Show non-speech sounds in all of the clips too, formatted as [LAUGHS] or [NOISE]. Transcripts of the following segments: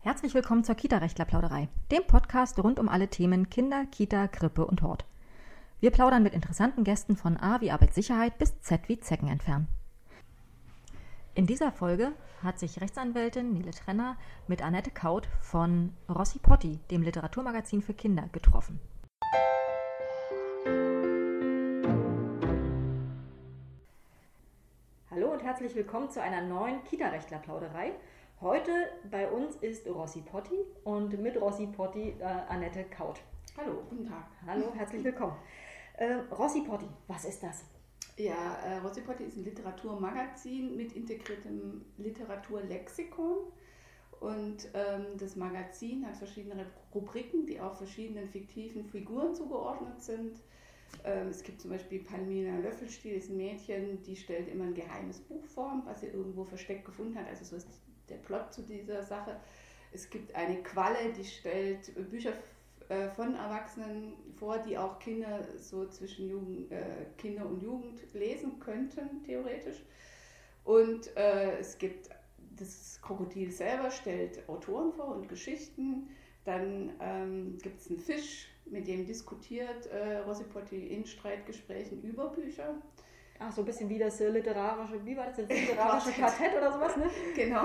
Herzlich willkommen zur Kita-Rechtler-Plauderei, dem Podcast rund um alle Themen Kinder, Kita, Krippe und Hort. Wir plaudern mit interessanten Gästen von A wie Arbeitssicherheit bis Z wie Zecken entfernen. In dieser Folge hat sich Rechtsanwältin Nele Trenner mit Annette Kaut von Rossi Potti, dem Literaturmagazin für Kinder, getroffen. Herzlich willkommen zu einer neuen Kita-Rechtler-Plauderei. Heute bei uns ist Rossi Potti und mit Rossi Potti äh, Annette Kaut. Hallo, guten Tag. Hallo, herzlich willkommen. Äh, Rossi Potti, was ist das? Ja, äh, Rossi Potti ist ein Literaturmagazin mit integriertem Literaturlexikon. Und ähm, das Magazin hat verschiedene Rubriken, die auch verschiedenen fiktiven Figuren zugeordnet sind. Ähm, es gibt zum Beispiel Palmina Löffelstiel, ist ein Mädchen, die stellt immer ein geheimes Buch vor, was sie irgendwo versteckt gefunden hat. Also so ist der Plot zu dieser Sache. Es gibt eine Qualle, die stellt Bücher äh, von Erwachsenen vor, die auch Kinder so zwischen Jugend, äh, Kinder und Jugend lesen könnten, theoretisch. Und äh, es gibt das Krokodil selber stellt Autoren vor und Geschichten. Dann ähm, gibt es einen Fisch, mit dem diskutiert äh, Rossipotti in Streitgesprächen über Bücher. Ach, so ein bisschen wie das äh, literarische, wie war das, das [LAUGHS] literarische Quartett oder sowas, ne? Genau.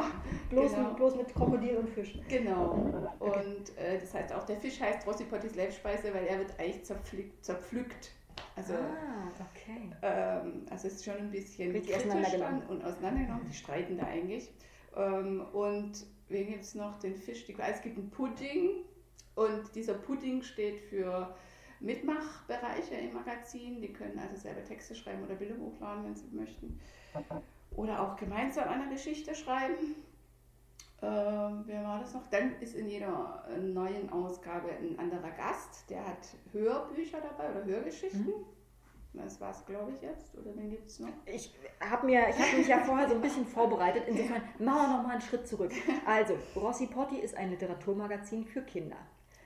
Bloß, genau. Mit, bloß mit Krokodil und Fisch. Genau. Und äh, das heißt auch, der Fisch heißt Rossipottis Leibspeise, weil er wird eigentlich zerpflückt. zerpflückt. Also, ah, okay. Ähm, also es ist schon ein bisschen Richtig kritisch auseinandergenommen. dann und auseinandergenommen. Die streiten da eigentlich. Ähm, und wen gibt es noch? Den Fisch. Die, es gibt einen Pudding und dieser Pudding steht für Mitmachbereiche im Magazin. Die können also selber Texte schreiben oder Bilder hochladen, wenn sie möchten. Oder auch gemeinsam eine Geschichte schreiben. Ähm, wer war das noch? Dann ist in jeder neuen Ausgabe ein anderer Gast, der hat Hörbücher dabei oder Hörgeschichten. Mhm. Das war es, glaube ich, jetzt. Oder wen gibt es noch? Ich habe hab mich ja vorher so ein bisschen vorbereitet. Insofern machen wir nochmal einen Schritt zurück. Also, Rossi Potti ist ein Literaturmagazin für Kinder.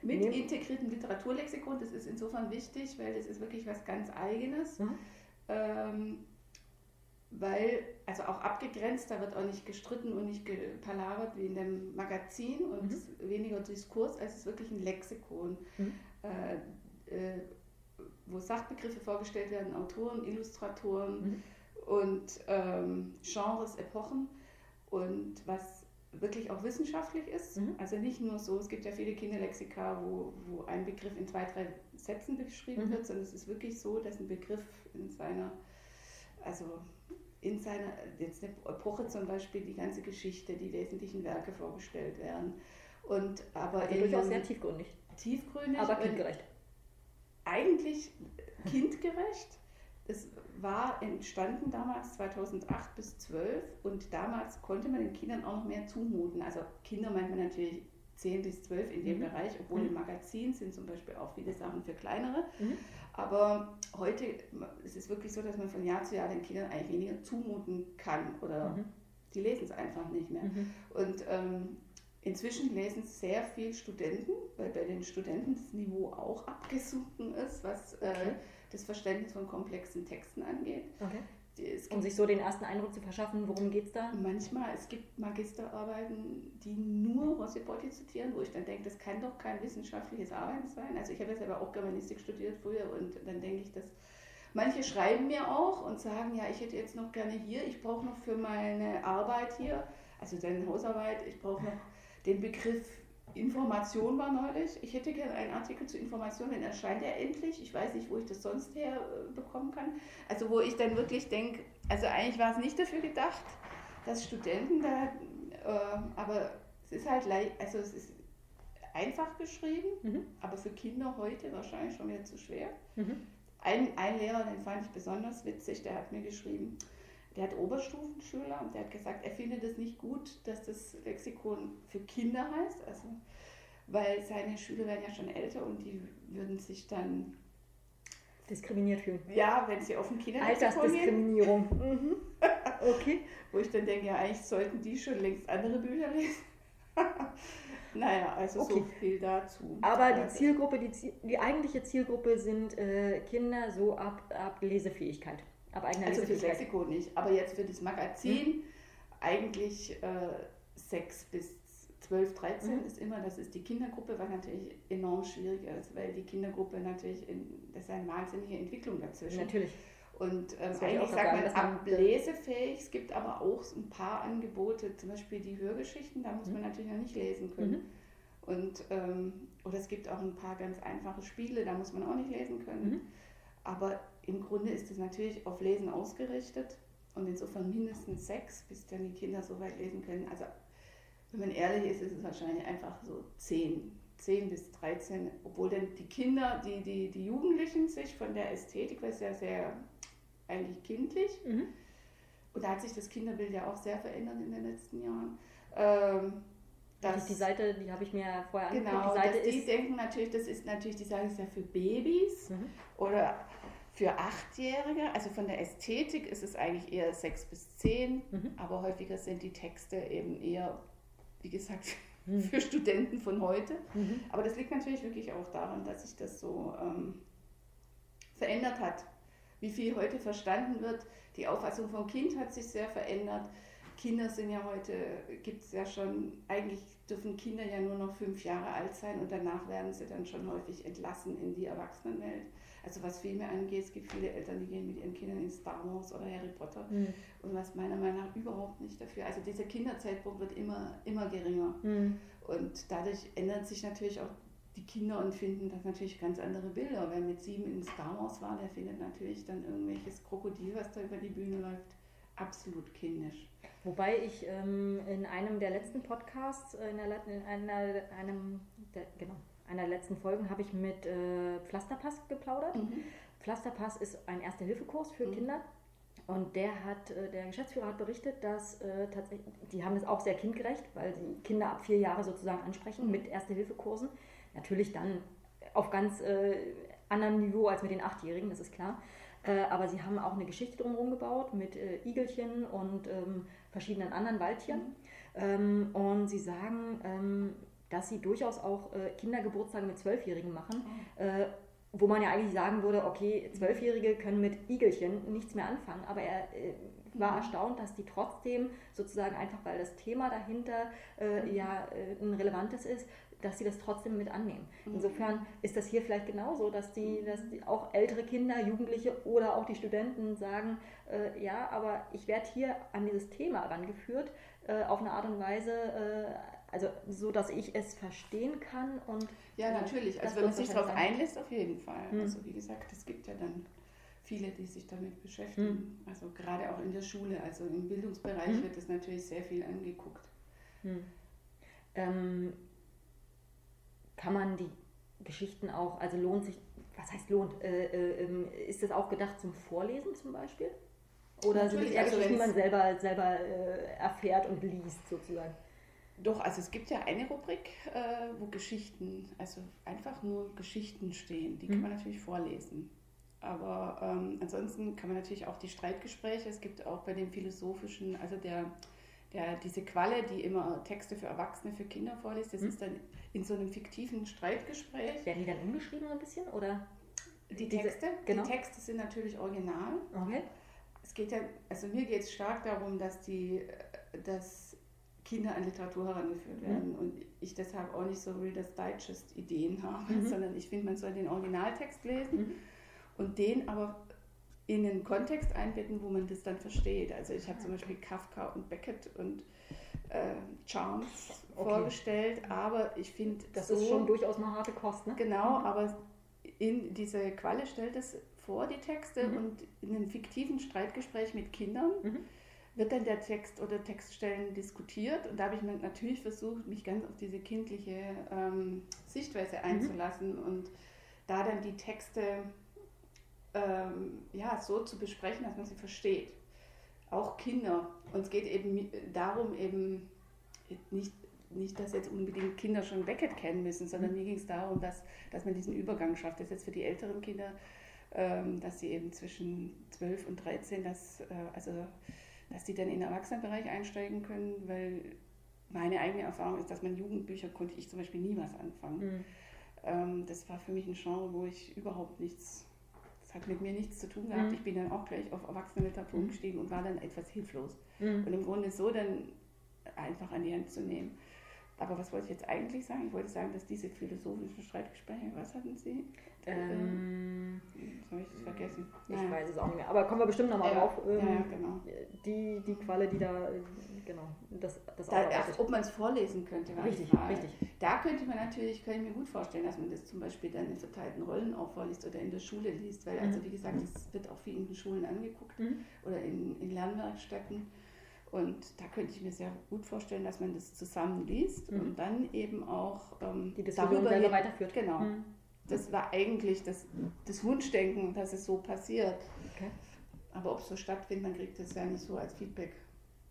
Mit Nehm- integriertem Literaturlexikon, das ist insofern wichtig, weil das ist wirklich was ganz Eigenes. Mhm. Ähm, weil, also auch abgegrenzt, da wird auch nicht gestritten und nicht gepalabert wie in dem Magazin und Mhm. weniger Diskurs, als es ist wirklich ein Lexikon, Mhm. äh, äh, wo Sachbegriffe vorgestellt werden, Autoren, Illustratoren Mhm. und ähm, Genres, Epochen und was wirklich auch wissenschaftlich ist. Mhm. Also nicht nur so, es gibt ja viele Kinderlexika, wo, wo ein Begriff in zwei, drei Sätzen beschrieben Mhm. wird, sondern es ist wirklich so, dass ein Begriff in seiner, also in seiner, jetzt eine Epoche zum Beispiel, die ganze Geschichte, die wesentlichen Werke vorgestellt werden. Und aber Also durchaus sehr tiefgründig, tiefgründig aber kindgerecht. Eigentlich kindgerecht. Es war entstanden damals 2008 bis 12 und damals konnte man den Kindern auch noch mehr zumuten. Also Kinder meint man natürlich 10 bis 12 in dem Mhm. Bereich, obwohl Mhm. im Magazin sind zum Beispiel auch viele Sachen für kleinere. Mhm. Aber heute ist es wirklich so, dass man von Jahr zu Jahr den Kindern eigentlich weniger zumuten kann oder Mhm. die lesen es einfach nicht mehr. Mhm. Und ähm, inzwischen lesen sehr viel Studenten, weil bei den Studenten das Niveau auch abgesunken ist, was äh, Okay. das Verständnis von komplexen Texten angeht. Okay. Es Um sich so den ersten Eindruck zu verschaffen, worum geht's da? manchmal, es gibt Magisterarbeiten, die nur Rossipotti zitieren, wo ich dann denke, das kann doch kein wissenschaftliches Arbeiten sein. Also ich habe jetzt aber auch Germanistik studiert früher und dann denke ich, dass manche schreiben mir auch und sagen, ja, ich hätte jetzt noch gerne hier, ich brauche noch für meine Arbeit hier, also deine Hausarbeit, ich brauche noch den Begriff Information war neulich. Ich hätte gerne einen Artikel zu Information, den erscheint er endlich. Ich weiß nicht, wo ich das sonst her äh, bekommen kann. Also wo ich dann wirklich denke, also eigentlich war es nicht dafür gedacht, dass Studenten da, äh, aber es ist halt leicht, also es ist einfach geschrieben, Mhm. aber für Kinder heute wahrscheinlich schon wieder zu schwer. Mhm. Ein, ein Lehrer, den fand ich besonders witzig, der hat mir geschrieben, der hat Oberstufenschüler und der hat gesagt, er findet es nicht gut, dass das Lexikon für Kinder heißt, also weil seine Schüler werden ja schon älter und die würden sich dann, Diskriminiert fühlen. ja, wenn sie auf ein Kinderlexikon Altersdiskriminierung. [LAUGHS] Mhm. Okay. wo ich dann denke, ja, eigentlich sollten die schon längst andere Bücher lesen. [LAUGHS] naja, also so Okay. viel dazu. Aber die Also- Zielgruppe, die, die eigentliche Zielgruppe sind äh, Kinder so ab, ab Lesefähigkeit. Also für Lexikon nicht. Aber jetzt für das Magazin mhm. eigentlich äh, 6 bis 12, 13 mhm. ist immer, das ist die Kindergruppe, was natürlich enorm schwierig ist, weil die Kindergruppe natürlich, in, das ist eine wahnsinnige Entwicklung dazwischen. Natürlich. Und ähm, eigentlich sagt man ablesefähig, es gibt aber auch ein paar Angebote, zum Beispiel die Hörgeschichten, da muss mhm. man natürlich noch nicht lesen können. Mhm. Und, ähm, oder es gibt auch ein paar ganz einfache Spiele, da muss man auch nicht lesen können. Mhm. Aber im Grunde ist es natürlich auf Lesen ausgerichtet und insofern mindestens sechs, bis dann die Kinder so weit lesen können. Also wenn man ehrlich ist, ist es wahrscheinlich einfach so zehn, zehn bis 13, obwohl dann die Kinder, die, die, die Jugendlichen sich von der Ästhetik, weil es ja sehr eigentlich kindlich, mhm. und da hat sich das Kinderbild ja auch sehr verändert in den letzten Jahren. Ähm, das, die Seite, die habe ich mir vorher angeguckt. Genau, die Seite ist die denken natürlich, das ist natürlich, die Seite ist ja für Babys mhm. oder für Achtjährige. Also von der Ästhetik ist es eigentlich eher sechs bis zehn, mhm. aber häufiger sind die Texte eben eher, wie gesagt, [LAUGHS] mhm. für Studenten von heute. Mhm. Aber das liegt natürlich wirklich auch daran, dass sich das so ähm, verändert hat. Wie viel heute verstanden wird, die Auffassung vom Kind hat sich sehr verändert Kinder sind ja heute, gibt es ja schon, eigentlich dürfen Kinder ja nur noch fünf Jahre alt sein und danach werden sie dann schon häufig entlassen in die Erwachsenenwelt. Also was Filme angeht, es gibt viele Eltern, die gehen mit ihren Kindern in Star Wars oder Harry Potter mhm. und was meiner Meinung nach überhaupt nicht dafür. Also dieser Kinderzeitpunkt wird immer, immer geringer mhm. und dadurch ändert sich natürlich auch die Kinder und finden das natürlich ganz andere Bilder. Wer mit sieben in Star Wars war, der findet natürlich dann irgendwelches Krokodil, was da über die Bühne läuft, absolut kindisch. Wobei ich ähm, in einem der letzten Podcasts, äh, in, der, in einer, einem, der, genau, einer der letzten Folgen habe ich mit äh, Pflasterpass geplaudert. Mhm. Pflasterpass ist ein Erste-Hilfe-Kurs für mhm. Kinder. Und der hat, äh, der Geschäftsführer hat berichtet, dass äh, tatsächlich, die haben das auch sehr kindgerecht, weil sie Kinder ab vier Jahre sozusagen ansprechen mhm. mit Erste-Hilfe-Kursen. Natürlich dann auf ganz äh, anderem Niveau als mit den Achtjährigen, das ist klar. Äh, aber sie haben auch eine Geschichte drumherum gebaut mit äh, Igelchen und ähm, verschiedenen anderen Waldtieren. Mhm. Ähm, und sie sagen, ähm, dass sie durchaus auch äh, Kindergeburtstage mit Zwölfjährigen machen. Mhm. Äh, wo man ja eigentlich sagen würde, okay, Zwölfjährige können mit Igelchen nichts mehr anfangen, aber er äh, war mhm. erstaunt, dass die trotzdem sozusagen einfach, weil das Thema dahinter äh, mhm. ja äh, ein relevantes ist, dass sie das trotzdem mit annehmen. Mhm. Insofern ist das hier vielleicht genauso, dass die, dass die auch ältere Kinder, Jugendliche oder auch die Studenten sagen, äh, ja, aber ich werde hier an dieses Thema rangeführt äh, auf eine Art und Weise, äh, also so, dass ich es verstehen kann und ja, natürlich. Also wenn man sich darauf einlässt, auf jeden Fall. Mhm. Also wie gesagt, es gibt ja dann viele, die sich damit beschäftigen. Mhm. Also gerade auch in der Schule, also im Bildungsbereich mhm. wird das natürlich sehr viel angeguckt. Hm. Ähm, kann man die Geschichten auch, also lohnt sich, was heißt lohnt, äh, äh, ähm, ist das auch gedacht zum Vorlesen zum Beispiel? Oder sind es eher also Geschichten, die man selber, selber äh, erfährt und liest sozusagen? Doch, also es gibt ja eine Rubrik, äh, wo Geschichten, also einfach nur Geschichten stehen. Die mhm. kann man natürlich vorlesen. Aber ähm, ansonsten kann man natürlich auch die Streitgespräche, es gibt auch bei den philosophischen, also der der, diese Qualle, die immer Texte für Erwachsene, für Kinder vorliest, das mhm. ist dann in so einem fiktiven Streitgespräch. Werden die dann umgeschrieben ein bisschen oder? Die Texte, genau. die Texte sind natürlich original. Okay. Es geht ja, also mir geht es stark darum, dass die, dass Kinder an Literatur herangeführt mhm. werden mhm. und ich deshalb auch nicht so Reader's Digest Ideen habe, mhm. sondern ich finde, man soll den Originaltext lesen mhm. und den aber in einen Kontext einbetten, wo man das dann versteht. Also ich habe zum Beispiel Kafka und Beckett und äh, Charms okay. vorgestellt, aber ich finde das so, ist schon durchaus eine harte Kost, ne? Genau, mhm. aber in diese Qualle stellt es vor die Texte mhm. und in einem fiktiven Streitgespräch mit Kindern. Wird dann der Text oder Textstellen diskutiert und da habe ich natürlich versucht, mich ganz auf diese kindliche ähm, Sichtweise mhm. einzulassen und da dann die Texte ähm, ja, so zu besprechen, dass man sie versteht. Auch Kinder. Und es geht eben darum, eben nicht, nicht, dass jetzt unbedingt Kinder schon Beckett kennen müssen, sondern mhm. mir ging es darum, dass, dass man diesen Übergang schafft. Das ist jetzt für die älteren Kinder, ähm, dass sie eben zwischen 12 und 13, dass, äh, also, dass die dann in den Erwachsenenbereich einsteigen können, weil meine eigene Erfahrung ist, dass man Jugendbücher konnte ich zum Beispiel nie was anfangen. Mhm. Ähm, das war für mich ein Genre, wo ich überhaupt nichts das hat mit mir nichts zu tun gehabt. Mhm. Ich bin dann auch gleich auf Erwachsenenliteratur Mhm. umgestiegen und war dann etwas hilflos. Mhm. Und im Grunde so dann einfach an die Hand zu nehmen. Aber was wollte ich jetzt eigentlich sagen? Ich wollte sagen, dass diese philosophischen Streitgespräche, was hatten Sie? Ähm, Jetzt habe ich es vergessen. ich Naja. weiß es auch nicht mehr. Aber kommen wir bestimmt nochmal ja, drauf. Ähm, ja, genau. die, die Qualle, die da, genau, das, das Da, ach, ob man es vorlesen könnte, Richtig, Frage. richtig. Da könnte man natürlich, könnte ich mir gut vorstellen, dass man das zum Beispiel dann in verteilten Rollen auch vorliest oder in der Schule liest, weil also Mhm. wie gesagt, das wird auch viel in den Schulen angeguckt Mhm. oder in, in Lernwerkstätten. Und da könnte ich mir sehr gut vorstellen, dass man das zusammen liest Mhm. und dann eben auch ähm, Die Diskussion hin- weiterführt. Genau. Mhm. Das war eigentlich das, das Wunschdenken, dass es so passiert. Okay. Aber ob es so stattfindet, man kriegt das ja nicht so als Feedback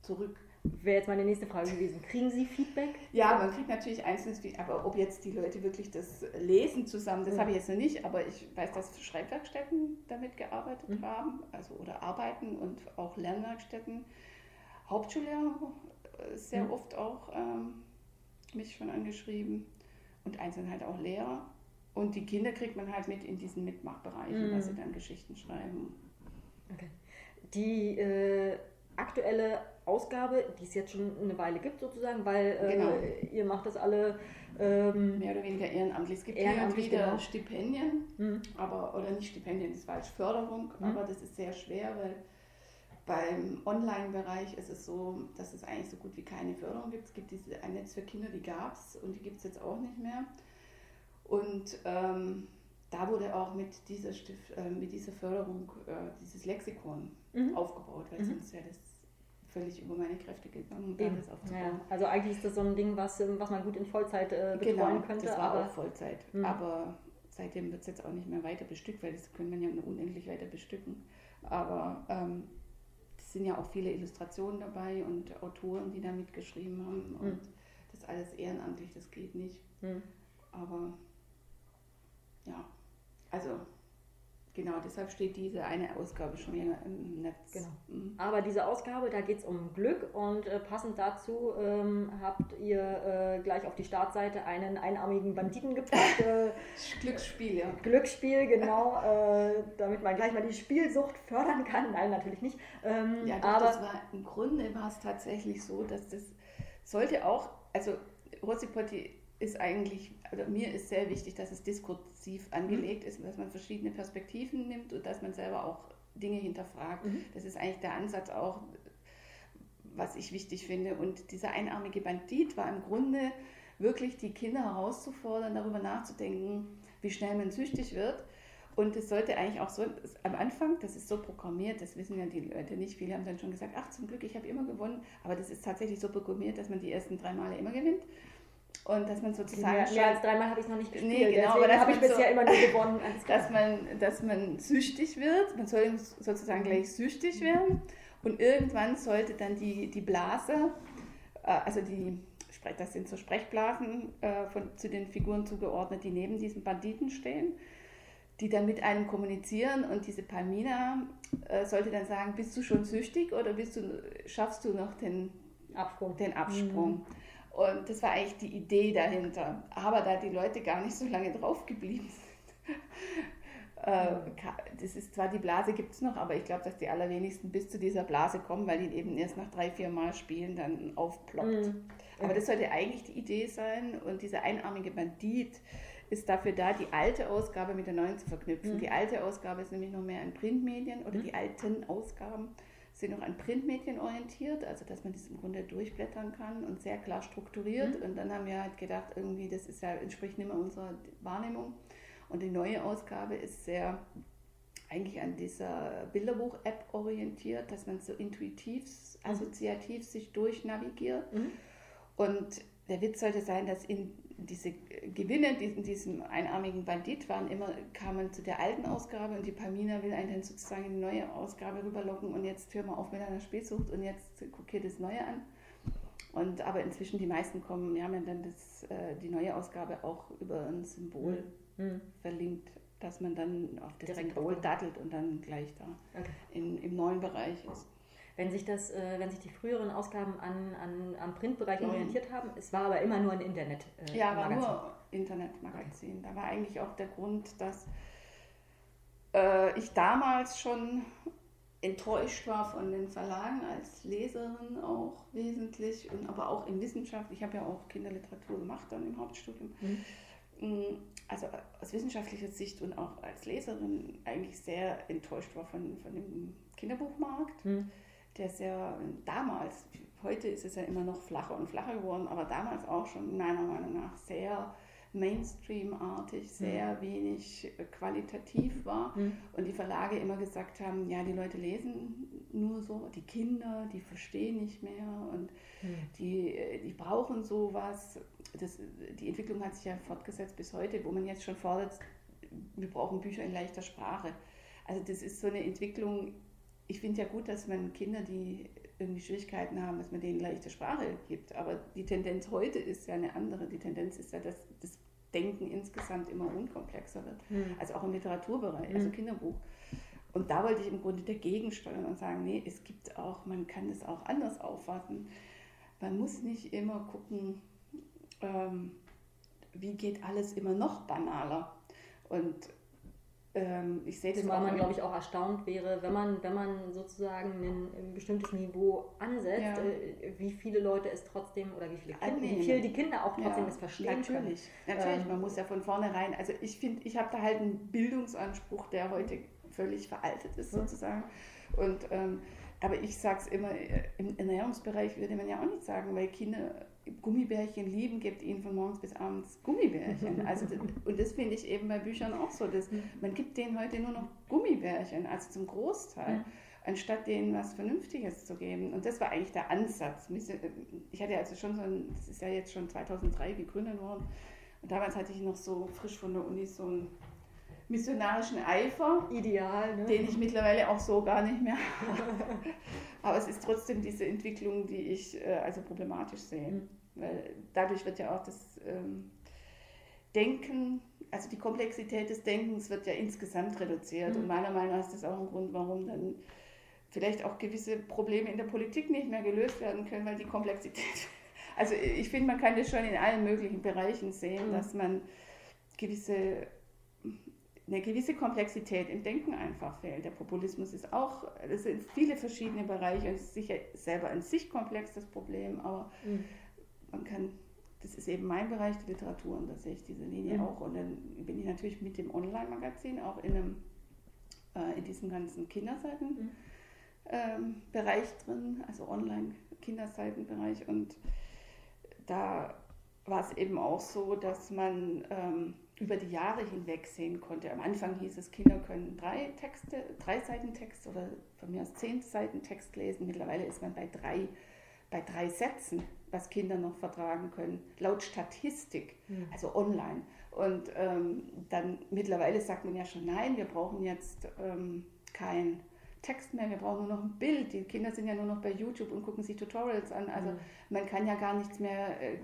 zurück. Wäre jetzt meine nächste Frage gewesen. Kriegen Sie Feedback? Ja, man kriegt natürlich einzelnes, Feedback, aber ob jetzt die Leute wirklich das lesen zusammen, das Mhm. habe ich jetzt noch nicht, aber ich weiß, dass Schreibwerkstätten damit gearbeitet Mhm. haben, also oder arbeiten und auch Lernwerkstätten. Hauptschullehrer äh, sehr Mhm. oft auch ähm, mich schon angeschrieben und einzeln halt auch Lehrer. Und die Kinder kriegt man halt mit in diesen Mitmachbereichen, Mhm. dass sie dann Geschichten schreiben. Okay. Die äh, aktuelle Ausgabe, die es jetzt schon eine Weile gibt sozusagen, weil äh, Genau. ihr macht das alle ähm, Mehr oder weniger ehrenamtlich. Es gibt Ehrenamtlich, wieder genau. Stipendien, hm, aber oder nicht Stipendien, das ist falsch, Förderung, Mhm. aber das ist sehr schwer, weil beim Online-Bereich ist es so, dass es eigentlich so gut wie keine Förderung gibt. Es gibt diese ein Netz für Kinder, die gab es und die gibt es jetzt auch nicht mehr. Und ähm, da wurde auch mit dieser, Stif äh, mit dieser Förderung äh, dieses Lexikon Mhm. aufgebaut, weil Mhm. sonst wäre das völlig über meine Kräfte gegangen, da das aufzubauen. Ja, also eigentlich ist das so ein Ding, was, ähm, was man gut in Vollzeit äh, betreuen Genau, könnte. das war aber auch Vollzeit. Mhm. Aber seitdem wird es jetzt auch nicht mehr weiter bestückt, weil das können man ja unendlich weiter bestücken. Aber ähm, es sind ja auch viele Illustrationen dabei und Autoren, die da mitgeschrieben haben. Und Mhm. das alles ehrenamtlich, das geht nicht. hm, Aber ja, also genau, deshalb steht diese eine Ausgabe schon länger im Netz. Genau. Mhm. Aber diese Ausgabe, da geht es um Glück und äh, passend dazu ähm, habt ihr äh, gleich auf die Startseite einen einarmigen Banditen gepackt. Äh, [LAUGHS] Glücksspiel, ja. Glücksspiel, genau, [LAUGHS] äh, damit man gleich mal die Spielsucht fördern kann. Nein, natürlich nicht. Ähm, Ja, doch, aber das war im Grunde war es tatsächlich so, dass das sollte auch, also Rosipotti ist eigentlich, oder mir ist sehr wichtig, dass es diskursiv angelegt ist und dass man verschiedene Perspektiven nimmt und dass man selber auch Dinge hinterfragt. Mhm. Das ist eigentlich der Ansatz auch, was ich wichtig finde. Und dieser einarmige Bandit war im Grunde wirklich die Kinder herauszufordern, darüber nachzudenken, wie schnell man süchtig wird. Und es sollte eigentlich auch so, am Anfang, das ist so programmiert, das wissen ja die Leute nicht, viele haben dann schon gesagt, ach zum Glück, ich habe immer gewonnen, aber das ist tatsächlich so programmiert, dass man die ersten drei Male immer gewinnt. Und dass man sozusagen mehr, als dreimal habe ich es noch nicht gespielt. Nee, genau, aber Deswegen das habe ich bisher so- immer nur gewonnen. [LAUGHS] Dass man, dass man süchtig wird. Man soll sozusagen gleich süchtig werden. Und irgendwann sollte dann die, die Blase, äh, also die, das sind so Sprechblasen äh, von, zu den Figuren zugeordnet, die neben diesen Banditen stehen, die dann mit einem kommunizieren. Und diese Palmina äh, sollte dann sagen, bist du schon süchtig oder bist du, schaffst du noch den Absprung. den Absprung. Und das war eigentlich die Idee dahinter. Aber da die Leute gar nicht so lange drauf geblieben sind, [LAUGHS] äh, das ist zwar die Blase gibt es noch, aber ich glaube, dass die allerwenigsten bis zu dieser Blase kommen, weil die eben erst nach drei, vier Mal spielen dann aufploppt. Mhm. Aber das sollte eigentlich die Idee sein und dieser einarmige Bandit ist dafür da, die alte Ausgabe mit der neuen zu verknüpfen. Mhm. Die alte Ausgabe ist nämlich noch mehr an Printmedien oder Mhm. die alten Ausgaben sind noch an Printmedien orientiert, also dass man das im Grunde durchblättern kann und sehr klar strukturiert. Mhm. Und dann haben wir halt gedacht, irgendwie, das ist ja, entspricht nicht mehr unserer Wahrnehmung. Und die neue Ausgabe ist sehr eigentlich an dieser Bilderbuch-App orientiert, dass man so intuitiv, assoziativ sich durchnavigiert. Mhm. Und der Witz sollte sein, dass in diese Gewinne, die in diesem einarmigen Bandit waren, immer kamen zu der alten Ausgabe und die Palmina will einen dann sozusagen in die neue Ausgabe rüberlocken und jetzt hör mal auf mit einer Spielsucht und jetzt guck dir das Neue an. Und aber inzwischen die meisten kommen, wir haben ja dann das, äh, die neue Ausgabe auch über ein Symbol Mhm. verlinkt, dass man dann auf das Direkt Symbol dattelt und dann gleich da Okay. in, im neuen Bereich ist. Wenn sich, das, äh, wenn sich die früheren Ausgaben an, an, am Printbereich Mhm. orientiert haben, es war aber immer nur ein Internet. Äh, Ja, war Magazin. nur Internetmagazin. Da war eigentlich auch der Grund, dass äh, ich damals schon enttäuscht war von den Verlagen als Leserin auch wesentlich und aber auch in Wissenschaft. Ich habe ja auch Kinderliteratur gemacht dann im Hauptstudium. Mhm. Also aus wissenschaftlicher Sicht und auch als Leserin eigentlich sehr enttäuscht war von, von dem Kinderbuchmarkt, mhm. Der sehr damals, heute ist es ja immer noch flacher und flacher geworden, aber damals auch schon meiner Meinung nach sehr Mainstream-artig, sehr mhm. wenig qualitativ war mhm. und die Verlage immer gesagt haben, ja, die Leute lesen nur so, die Kinder, die verstehen nicht mehr und mhm. die, die brauchen sowas. Das, die Entwicklung hat sich ja fortgesetzt bis heute, wo man jetzt schon fordert, wir brauchen Bücher in leichter Sprache. Also das ist so eine Entwicklung, ich finde ja gut, dass man Kinder, die irgendwie Schwierigkeiten haben, dass man denen leichte Sprache gibt. Aber die Tendenz heute ist ja eine andere. Die Tendenz ist ja, dass das Denken insgesamt immer unkomplexer wird. Mhm. Also auch im Literaturbereich, also hm. Kinderbuch. Und da wollte ich im Grunde dagegen steuern und sagen, nee, es gibt auch, man kann es auch anders auffassen. Man muss nicht immer gucken, ähm, wie geht alles immer noch banaler. Und ähm, ich sehe das Zumal man, glaube ich, auch erstaunt wäre, wenn man, wenn man sozusagen ein, ein bestimmtes Niveau ansetzt, ja. äh, wie viele Leute es trotzdem oder wie viele Kinder, wie viel die Kinder auch trotzdem ja, es verstehen natürlich. können. Natürlich, ähm, man muss ja von vornherein, also ich finde, ich habe da halt einen Bildungsanspruch, der heute völlig veraltet ist sozusagen. Und ähm, aber ich sage es immer, äh, im Ernährungsbereich würde man ja auch nicht sagen, weil Kinder Gummibärchen lieben, gibt ihnen von morgens bis abends Gummibärchen. [LAUGHS] Also, und das finde ich eben bei Büchern auch so. Dass man gibt denen heute nur noch Gummibärchen, also zum Großteil, ja. anstatt denen was Vernünftiges zu geben. Und das war eigentlich der Ansatz. Ich hatte also schon so ein, das ist ja jetzt schon 2003 gegründet worden. Und damals hatte ich noch so frisch von der Uni so einen missionarischen Eifer. Ideal, ne? Den ich mittlerweile auch so gar nicht mehr [LAUGHS] habe. Aber es ist trotzdem diese Entwicklung, die ich äh, also problematisch sehe. Mhm. Weil dadurch wird ja auch das ähm, Denken, also die Komplexität des Denkens wird ja insgesamt reduziert. Mhm. Und meiner Meinung nach ist das auch ein Grund, warum dann vielleicht auch gewisse Probleme in der Politik nicht mehr gelöst werden können, weil die Komplexität. [LAUGHS] Also ich finde, man kann das schon in allen möglichen Bereichen sehen, mhm. dass man gewisse eine gewisse Komplexität im Denken einfach fehlt. Der Populismus ist auch, das sind viele verschiedene Bereiche und ist sicher selber an sich komplex das Problem, aber mhm. Man kann, das ist eben mein Bereich, die Literatur, und da sehe ich diese Linie mhm. auch. Und dann bin ich natürlich mit dem Online-Magazin auch in, einem, äh, in diesem ganzen Kinderseitenbereich mhm. ähm, drin, also Online-Kinderseitenbereich. Und da war es eben auch so, dass man ähm, über die Jahre hinweg sehen konnte. Am Anfang hieß es, Kinder können drei Texte, drei Seiten Text oder von mir aus zehn Seiten Text lesen. Mittlerweile ist man bei drei, bei drei Sätzen, was Kinder noch vertragen können, laut Statistik, mhm. also online. Und ähm, dann mittlerweile sagt man ja schon, nein, wir brauchen jetzt ähm, kein Text mehr, wir brauchen nur noch ein Bild. Die Kinder sind ja nur noch bei YouTube und gucken sich Tutorials an. Also mhm. man kann ja gar nichts mehr. Äh,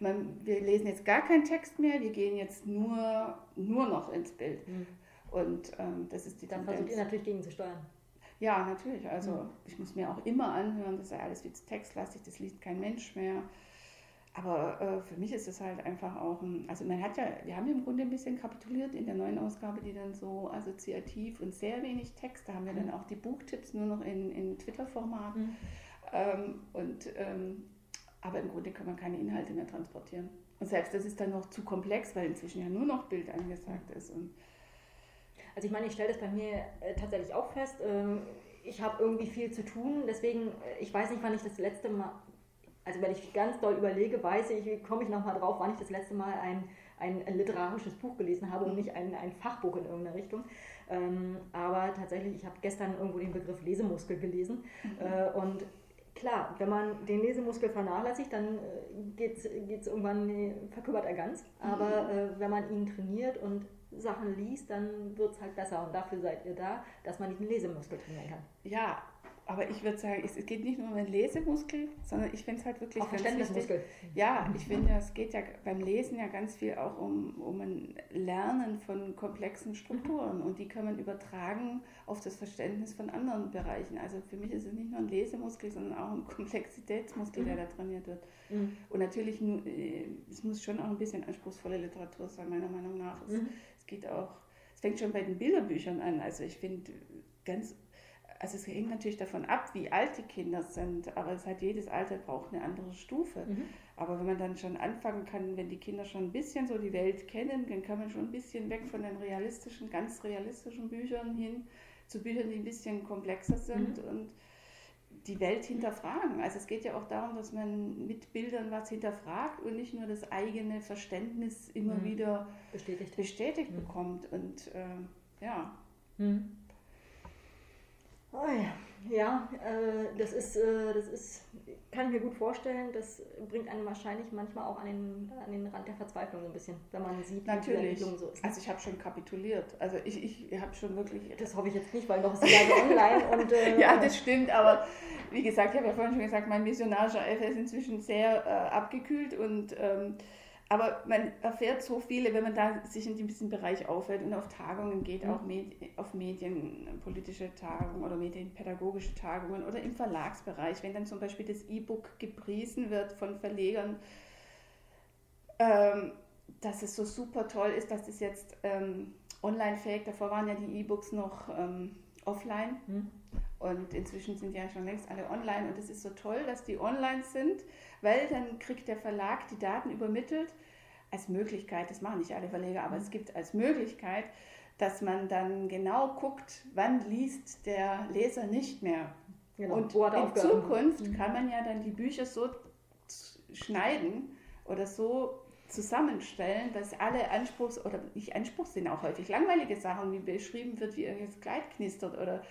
man, wir lesen jetzt gar keinen Text mehr, wir gehen jetzt nur, nur noch ins Bild. Mhm. Und ähm, das ist die Dann versucht ihr natürlich gegenzusteuern. Ja, natürlich. Also mhm. ich muss mir auch immer anhören, das ja alles viel zu textlastig, das liest kein Mensch mehr. Aber äh, für mich ist es halt einfach auch ein, also man hat ja, wir haben ja im Grunde ein bisschen kapituliert in der neuen Ausgabe, die dann so assoziativ und sehr wenig Text, da haben wir dann mhm. auch die Buchtipps nur noch in, in Twitter-Format. Mhm. Ähm, und ähm, aber im Grunde kann man keine Inhalte mehr transportieren. Und selbst das ist dann noch zu komplex, weil inzwischen ja nur noch Bild angesagt ist. Und also ich meine, ich stelle das bei mir äh, tatsächlich auch fest. Ähm, ich habe irgendwie viel zu tun, deswegen, äh, ich weiß nicht, wann ich das letzte Mal, also wenn ich ganz doll überlege, weiß ich, komme ich nochmal drauf, wann ich das letzte Mal ein, ein, ein literarisches Buch gelesen habe und nicht ein, ein Fachbuch in irgendeiner Richtung. Ähm, aber tatsächlich, ich habe gestern irgendwo den Begriff Lesemuskel gelesen mhm. äh, und klar, wenn man den Lesemuskel vernachlässigt, dann äh, geht es irgendwann, nee, verkümmert er ganz. Aber mhm. äh, wenn man ihn trainiert und Sachen liest, dann wird es halt besser. Und dafür seid ihr da, dass man diesen Lesemuskel trainieren kann. Ja, aber ich würde sagen, es geht nicht nur um den Lesemuskel, sondern ich finde es halt wirklich auch Verständnismuskel. Ja, ich finde, es geht ja beim Lesen ja ganz viel auch um, um ein Lernen von komplexen Strukturen und die kann man übertragen auf das Verständnis von anderen Bereichen. Also für mich ist es nicht nur ein Lesemuskel, sondern auch ein Komplexitätsmuskel, der mhm. da trainiert wird. Mhm. Und natürlich, äh, es muss schon auch ein bisschen anspruchsvolle Literatur sein, meiner Meinung nach. Es, mhm. es geht auch fängt schon bei den Bilderbüchern an. Also ich finde ganz, also es hängt natürlich davon ab, wie alt die Kinder sind, aber es hat jedes Alter braucht eine andere Stufe. Mhm. Aber wenn man dann schon anfangen kann, wenn die Kinder schon ein bisschen so die Welt kennen, dann kann man schon ein bisschen weg von den realistischen, ganz realistischen Büchern hin zu Büchern, die ein bisschen komplexer sind mhm. und die Welt hinterfragen. Also es geht ja auch darum, dass man mit Bildern was hinterfragt und nicht nur das eigene Verständnis immer mhm. wieder bestätigt, bestätigt mhm. bekommt. Und äh, ja. Mhm. Ja. Äh, das, ist, äh, das ist, kann ich mir gut vorstellen, das bringt einen wahrscheinlich manchmal auch an den, an den Rand der Verzweiflung so ein bisschen, wenn man sieht, Natürlich. wie die so ist. Also ich habe schon kapituliert. Also ich, ich habe schon wirklich... Das hoffe ich jetzt nicht, weil noch ist die Lage online und... [LAUGHS] Äh, ja, das stimmt, aber wie gesagt, ich habe ja vorhin schon gesagt, mein missionarischer Elf ist inzwischen sehr äh, abgekühlt und... Ähm, aber man erfährt so viele, wenn man da sich in diesem Bereich aufhält und auf Tagungen geht, auch Med auf medienpolitische Tagungen oder medienpädagogische Tagungen oder im Verlagsbereich, wenn dann zum Beispiel das E-Book gepriesen wird von Verlegern, ähm, dass es so super toll ist, dass es jetzt ähm, online fähig, davor waren ja die E-Books noch ähm, offline. Mhm. und inzwischen sind ja schon längst alle online. Und es ist so toll, dass die online sind, weil dann kriegt der Verlag die Daten übermittelt als Möglichkeit, das machen nicht alle Verleger, aber es gibt als Möglichkeit, dass man dann genau guckt, wann liest der Leser nicht mehr. Genau. Und in Zukunft mhm. kann man ja dann die Bücher so schneiden oder so zusammenstellen, dass alle Anspruchs- oder nicht Anspruchs sind auch häufig langweilige Sachen, wie beschrieben wird, wie irgendwas Kleid knistert oder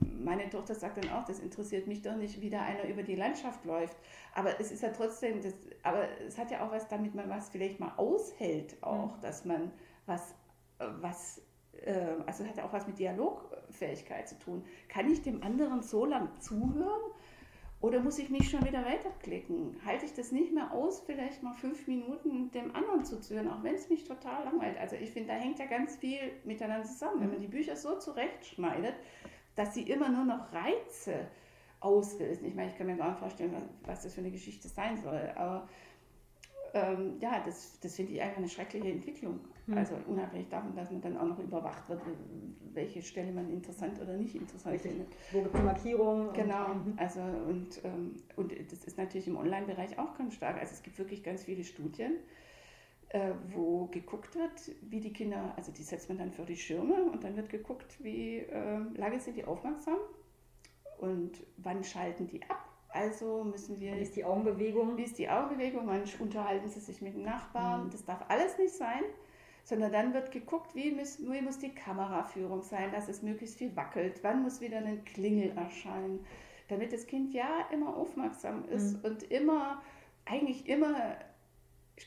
meine Tochter sagt dann auch, das interessiert mich doch nicht, wie da einer über die Landschaft läuft. Aber es ist ja trotzdem, das, aber es hat ja auch was, damit man was vielleicht mal aushält, auch, mhm. dass man was, was, äh, also hat ja auch was mit Dialogfähigkeit zu tun. Kann ich dem anderen so lang zuhören? Oder muss ich mich schon wieder weiterklicken? Halte ich das nicht mehr aus, vielleicht mal fünf Minuten dem anderen zuzuhören, auch wenn es mich total langweilt? Also ich finde, da hängt ja ganz viel miteinander zusammen. Wenn man die Bücher so zurechtschneidet, dass sie immer nur noch Reize auslösen. Ich meine, ich kann mir gar nicht vorstellen, was das für eine Geschichte sein soll. Aber ähm, ja, das, das finde ich einfach eine schreckliche Entwicklung. Mhm. Also unabhängig davon, dass man dann auch noch überwacht wird, welche Stelle man interessant oder nicht interessant findet. Wo gibt es Markierungen? Genau. Und, mhm. also und, ähm, und das ist natürlich im Online-Bereich auch ganz stark. Also es gibt wirklich ganz viele Studien wo geguckt wird, wie die Kinder, also die setzt man dann für die Schirme und dann wird geguckt, wie äh, lange sind die aufmerksam und wann schalten die ab. Also müssen wir. Wie ist die Augenbewegung? Wie ist die Augenbewegung? Wann unterhalten sie sich mit dem Nachbarn? Mhm. Das darf alles nicht sein, sondern dann wird geguckt, wie muss, wie muss die Kameraführung sein, dass es möglichst viel wackelt. Wann muss wieder ein Klingel erscheinen, damit das Kind ja immer aufmerksam ist mhm. und immer, eigentlich immer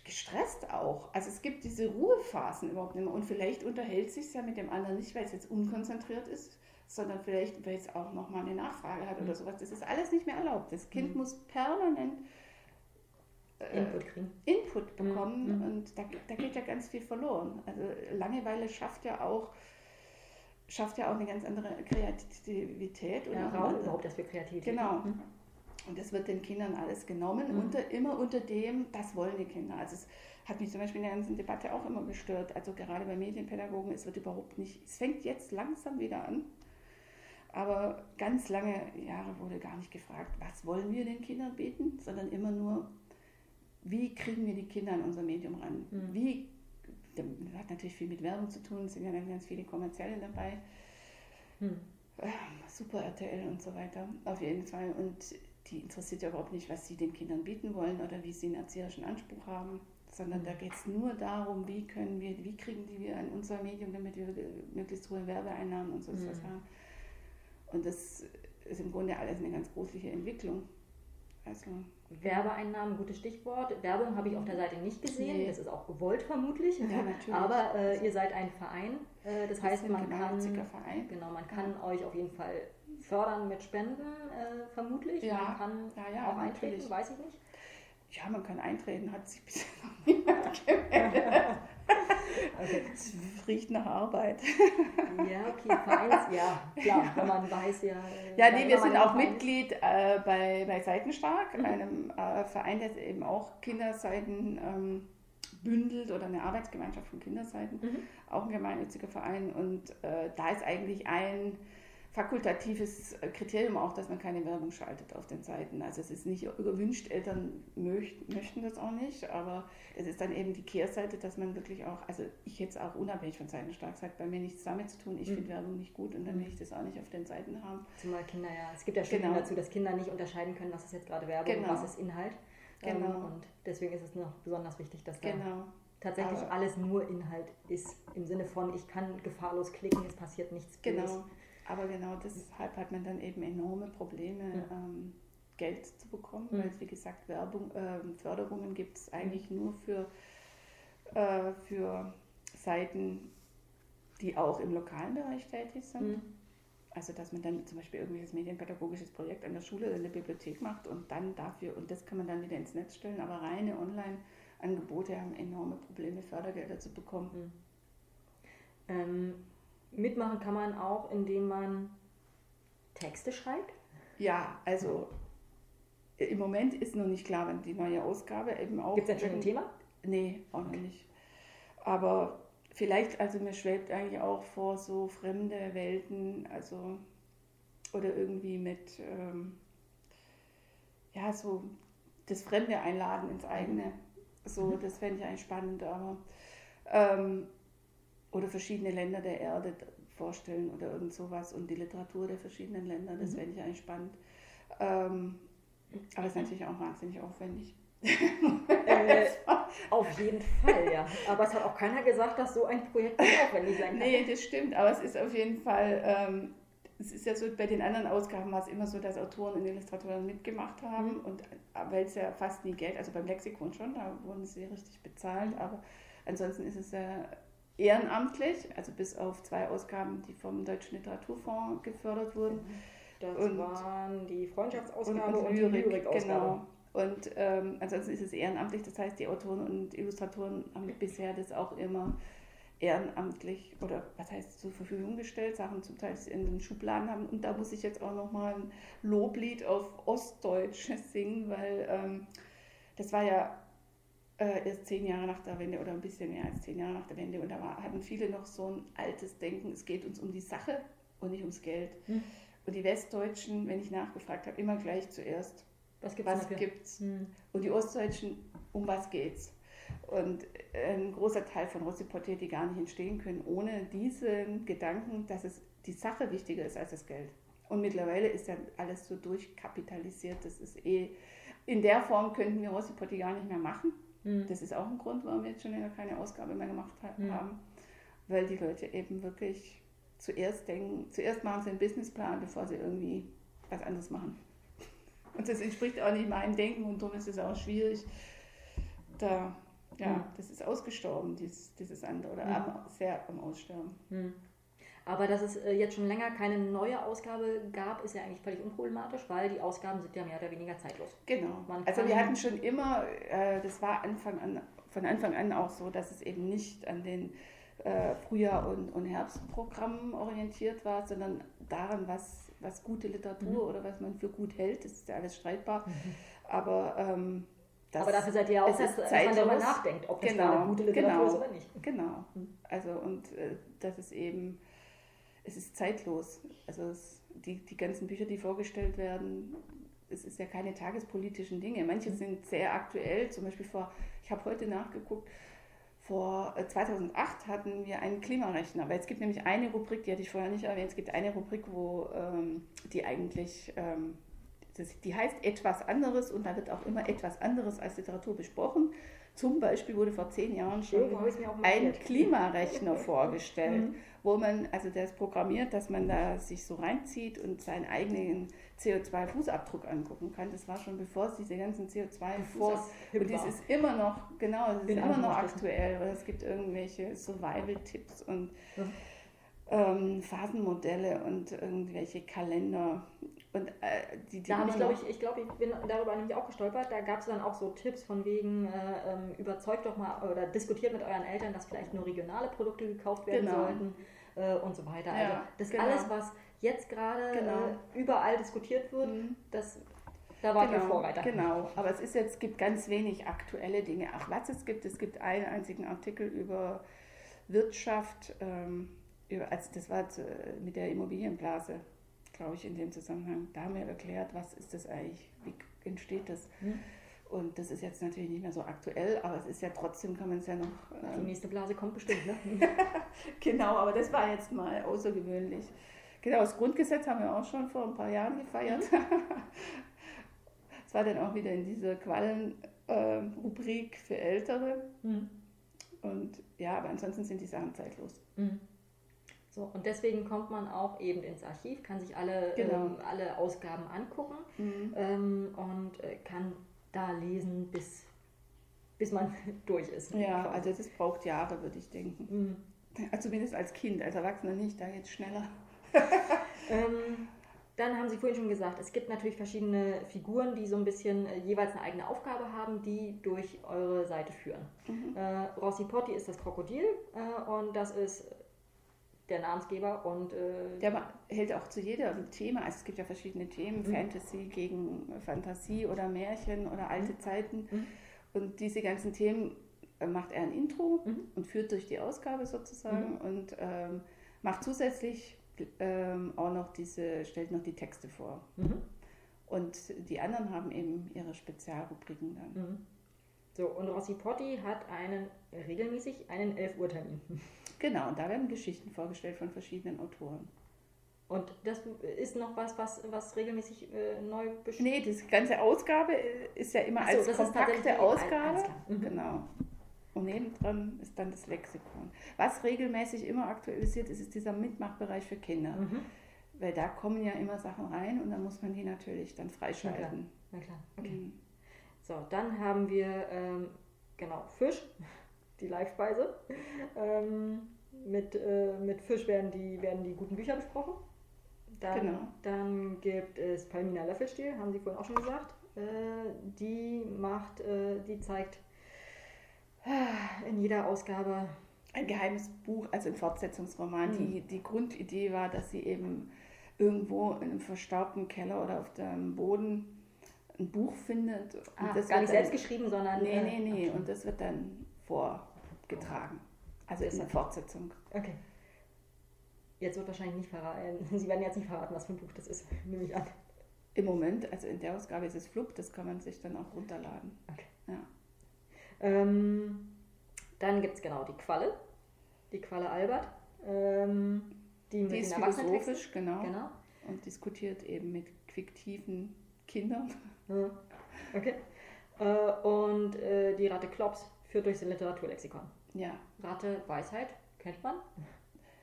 gestresst auch. Also es gibt diese Ruhephasen überhaupt nicht mehr. Und vielleicht unterhält sich ja mit dem anderen nicht, weil es jetzt unkonzentriert ist, sondern vielleicht, weil es auch nochmal eine Nachfrage hat mhm. oder sowas. Das ist alles nicht mehr erlaubt. Das Kind mhm. muss permanent äh, Input, kriegen. Input mhm. bekommen mhm. und da, da geht ja ganz viel verloren. Also Langeweile schafft ja auch schafft ja auch eine ganz andere Kreativität. Ja, Raum überhaupt das für Kreativität. Genau. Mhm. Und das wird den Kindern alles genommen, mhm. unter, immer unter dem, das wollen die Kinder. Also es hat mich zum Beispiel in der ganzen Debatte auch immer gestört. Also gerade bei Medienpädagogen, es wird überhaupt nicht, es fängt jetzt langsam wieder an. Aber ganz lange Jahre wurde gar nicht gefragt, was wollen wir den Kindern bieten, sondern immer nur, wie kriegen wir die Kinder an unser Medium ran? Mhm. Wie, das hat natürlich viel mit Werbung zu tun, es sind ja dann ganz viele kommerzielle dabei. Mhm. Super RTL und so weiter, auf jeden Fall. Und die interessiert ja überhaupt nicht, was sie den Kindern bieten wollen oder wie sie einen erzieherischen Anspruch haben, sondern da geht es nur darum, wie können wir, wie kriegen die wir an unser Medium, damit wir möglichst hohe Werbeeinnahmen und so mhm. was haben. Und das ist im Grunde alles eine ganz großliche Entwicklung. Also, Werbeeinnahmen, gutes Stichwort. Werbung habe ich auf der Seite nicht gesehen. Nee. Das ist auch gewollt vermutlich. Ja, natürlich. Aber äh, ihr seid ein Verein. Äh, das, das heißt, man kann, Verein. Genau, man kann ja. euch auf jeden Fall fördern mit Spenden, äh, vermutlich. Ja. Man kann ja, auch eintreten, natürlich. weiß ich nicht. Ja, man kann eintreten, hat sich bisher noch niemand [LAUGHS] gemeldet. [LAUGHS] okay. [LAUGHS] Es riecht nach Arbeit. ja, okay, Vereins, ja, klar, wenn man weiß ja. Ja, nee, wir sind auch Mitglied äh, bei, bei Seitenstark, mhm. einem äh, Verein, der eben auch Kinderseiten ähm, bündelt oder eine Arbeitsgemeinschaft von Kinderseiten, mhm. auch ein gemeinnütziger Verein. Und äh, da ist eigentlich ein fakultatives Kriterium auch, dass man keine Werbung schaltet auf den Seiten. Also es ist nicht gewünscht, Eltern möchten das auch nicht, aber es ist dann eben die Kehrseite, dass man wirklich auch, also ich jetzt auch unabhängig von Seitenstark, hat bei mir nichts damit zu tun, ich mhm. finde Werbung nicht gut und dann will ich das auch nicht auf den Seiten haben. Zumal Kinder ja, es gibt ja Studien genau. dazu, dass Kinder nicht unterscheiden können, was ist jetzt gerade Werbung genau. und was ist Inhalt. Genau. Ähm, und deswegen ist es noch besonders wichtig, dass da genau. tatsächlich aber alles nur Inhalt ist, im Sinne von, ich kann gefahrlos klicken, es passiert nichts Genau. Böses. Aber genau deshalb hat man dann eben enorme Probleme, ja. ähm, Geld zu bekommen, mhm. weil es, wie gesagt, Werbung, äh, Förderungen gibt es eigentlich mhm. nur für, äh, für Seiten, die auch im lokalen Bereich tätig sind. Mhm. Also dass man dann zum Beispiel irgendwelches medienpädagogisches Projekt an der Schule oder in der Bibliothek macht und dann dafür, und das kann man dann wieder ins Netz stellen, aber reine Online-Angebote haben enorme Probleme, Fördergelder zu bekommen. Mhm. Ähm, mitmachen kann man auch, indem man Texte schreibt? Ja, also im Moment ist noch nicht klar, wenn die neue Ausgabe eben auch. Gibt es denn schon ein Thema? Nee, auch noch nicht. Aber vielleicht, also mir schwebt eigentlich auch vor so fremde Welten, also oder irgendwie mit, ähm, ja, so das Fremde einladen ins eigene. So, mhm. das fände ich eigentlich spannend, aber ähm, oder verschiedene Länder der Erde vorstellen oder irgend sowas und die Literatur der verschiedenen Länder, das mhm. fände ich eigentlich spannend. Ähm, aber es ist natürlich auch wahnsinnig aufwendig. äh, auf jeden Fall, ja. Aber es hat auch keiner gesagt, dass so ein Projekt nicht aufwendig sein kann. Nee, das stimmt, aber es ist auf jeden Fall, ähm, es ist ja so, bei den anderen Ausgaben war es immer so, dass Autoren und Illustratoren mitgemacht haben mhm. und äh, weil es ja fast nie Geld, also beim Lexikon schon, da wurden sie richtig bezahlt, aber ansonsten ist es ja ehrenamtlich, also bis auf zwei Ausgaben, die vom Deutschen Literaturfonds gefördert wurden. Das und, waren die Freundschaftsausgabe und, und, und die Lyrikausgabe. Genau. Und ähm, ansonsten ist es ehrenamtlich, das heißt, die Autoren und Illustratoren haben bisher das auch immer ehrenamtlich oder was heißt zur Verfügung gestellt, Sachen zum Teil in den Schubladen haben. Und da muss ich jetzt auch nochmal ein Loblied auf Ostdeutsch singen, weil ähm, das war ja äh, erst zehn Jahre nach der Wende oder ein bisschen mehr als zehn Jahre nach der Wende. Und da war, hatten viele noch so ein altes Denken, es geht uns um die Sache und nicht ums Geld. Hm. Und die Westdeutschen, wenn ich nachgefragt habe, immer gleich zuerst, was gibt's? Was gibt's? Hm. Und die Ostdeutschen, um was geht's? Und ein großer Teil von Rossipoté, die gar nicht entstehen können, ohne diesen Gedanken, dass es die Sache wichtiger ist als das Geld. Und mittlerweile ist ja alles so durchkapitalisiert, das ist eh, in der Form könnten wir Rossipotti gar nicht mehr machen. Mhm. Das ist auch ein Grund, warum wir jetzt schon länger keine Ausgabe mehr gemacht mhm. haben, weil die Leute eben wirklich zuerst denken, zuerst machen sie einen Businessplan, bevor sie irgendwie was anderes machen. [LAUGHS] Und das entspricht auch nicht meinem Denken und darum ist es auch schwierig. Da, ja, mhm. das ist ausgestorben, dieses, dieses andere, oder am, sehr am Aussterben. Aber dass es äh, jetzt schon länger keine neue Ausgabe gab, ist ja eigentlich völlig unproblematisch, weil die Ausgaben sind ja mehr oder weniger zeitlos. Genau. also wir hatten schon immer, äh, das war Anfang an, von Anfang an auch so, dass es eben nicht an den äh, Frühjahr- und, und Herbstprogrammen orientiert war, sondern daran, was, was gute Literatur mhm. oder was man für gut hält. Das ist ja alles streitbar. Mhm. Aber ähm, Aber dafür seid ihr ja auch, dass, dass man darüber nachdenkt, ob das genau, eine gute Literatur genau, ist oder nicht. Genau. Also und äh, das ist eben es ist zeitlos. Also es, die, die ganzen Bücher, die vorgestellt werden, es ist ja keine tagespolitischen Dinge. Manche mhm. sind sehr aktuell, zum Beispiel vor, ich habe heute nachgeguckt, vor 2008 äh, hatten wir einen Klimarechner, weil es gibt nämlich eine Rubrik, die hatte ich vorher nicht erwähnt, es gibt eine Rubrik, wo ähm, die eigentlich, ähm, das, die heißt etwas anderes und da wird auch immer etwas anderes als Literatur besprochen. Zum Beispiel wurde vor zehn Jahren schon ein Klimarechner [LAUGHS] vorgestellt, mhm. wo man, also der ist programmiert, dass man da sich so reinzieht und seinen eigenen CO2-Fußabdruck angucken kann. Das war schon bevor es diese ganzen CO2-Fußabdruck Und das ist immer noch, genau, das ist immer noch aktuell, weil es gibt irgendwelche Survival-Tipps und. Ähm, Phasenmodelle und irgendwelche Kalender und äh, die, die da habe ich, glaube ich, ich glaube, ich bin darüber nämlich auch gestolpert. Da gab es dann auch so Tipps von wegen, äh, ähm, überzeugt doch mal oder diskutiert mit euren Eltern, dass vielleicht nur regionale Produkte gekauft werden genau. sollten äh, und so weiter. Ja, also das genau. alles, was jetzt gerade genau. Äh, überall diskutiert wird, mhm. das Da war genau, Vorreiter. Genau, aber es ist jetzt, gibt ganz wenig aktuelle Dinge. Ach, was es gibt, es gibt einen einzigen Artikel über Wirtschaft, ähm, über, also das war zu, mit der Immobilienblase, glaube ich, in dem Zusammenhang. Da haben wir erklärt, was ist das eigentlich, wie entsteht das. Hm. Und das ist jetzt natürlich nicht mehr so aktuell, aber es ist ja trotzdem, kann man es ja noch. Die Ähm, nächste Blase kommt bestimmt, ne? [LAUGHS] genau, aber das war jetzt mal außergewöhnlich. Genau, das Grundgesetz haben wir auch schon vor ein paar Jahren gefeiert. [LAUGHS] Es war dann auch wieder in dieser Quallen-Rubrik für Ältere. Hm. Und ja, aber ansonsten sind die Sachen zeitlos. Mhm. So, und deswegen kommt man auch eben ins Archiv, kann sich alle, Genau. ähm, alle Ausgaben angucken ähm, und äh, kann da lesen, bis, bis man [LAUGHS] durch ist. Ja, also das braucht Jahre, würde ich denken. Mhm. Also Zumindest als Kind, als Erwachsener nicht, da jetzt schneller. [LAUGHS] Ähm, dann haben Sie vorhin schon gesagt, es gibt natürlich verschiedene Figuren, die so ein bisschen äh, jeweils eine eigene Aufgabe haben, die durch eure Seite führen. Mhm. Äh, Rossi Potti ist das Krokodil äh, und das ist der Namensgeber und äh, Der hält auch zu jedem Thema, also es gibt ja verschiedene Themen, Mhm. Fantasy gegen Fantasie oder Märchen oder alte Zeiten. Mhm. Und diese ganzen Themen äh, macht er ein Intro Mhm. und führt durch die Ausgabe sozusagen und ähm, macht zusätzlich ähm, auch noch diese, stellt noch die Texte vor. mhm. Und die anderen haben eben ihre Spezialrubriken dann. So, und Rossi Potti hat einen regelmäßig einen 11 Uhr Termin. Genau, und da werden Geschichten vorgestellt von verschiedenen Autoren. Und das ist noch was, was, was regelmäßig äh, neu beschrieben Nee, die ganze Ausgabe äh, ist ja immer so, als das ist tatsächlich kompakte Ausgabe. klar. Mhm. Genau. Und nebendran ist dann das Lexikon. Was regelmäßig immer aktualisiert ist, ist dieser Mitmachbereich für Kinder. Mhm. Weil da kommen ja immer Sachen rein und dann muss man die natürlich dann freischalten. Na klar, okay. Mhm. So, dann haben wir ähm, genau Fisch, die Live-Speise. Ähm, mit, äh, mit Fisch werden die, werden die guten Bücher besprochen. Dann, Genau. dann gibt es Palmina Löffelstiel, haben Sie vorhin auch schon gesagt. Äh, die macht, äh, die zeigt äh, in jeder Ausgabe. Ein geheimes Buch, also ein Fortsetzungsroman. Mhm. Die, die Grundidee war, dass sie eben irgendwo in einem verstaubten Keller oder auf dem Boden ein Buch findet. Und Ah, das gar nicht dann- selbst geschrieben, sondern. Nee, äh, nee, nee. okay. Und das wird dann vorgetragen. Also der hat- Fortsetzung. Okay. Jetzt wird wahrscheinlich nicht verraten. [LAUGHS] Sie werden jetzt nicht verraten, was für ein Buch das ist, [LAUGHS] nehme ich an. Im Moment, also in der Ausgabe ist es Flug, das kann man sich dann auch runterladen. Okay. Ja. Ähm, dann gibt es genau die Qualle, die Qualle Albert, ähm, die Die ist philosophisch, genau, Genau. und diskutiert eben mit fiktiven Kindern. Ja. Okay. Äh, und äh, die Ratte Klops führt durch das Literaturlexikon. Ja. Ratte Weisheit kennt man.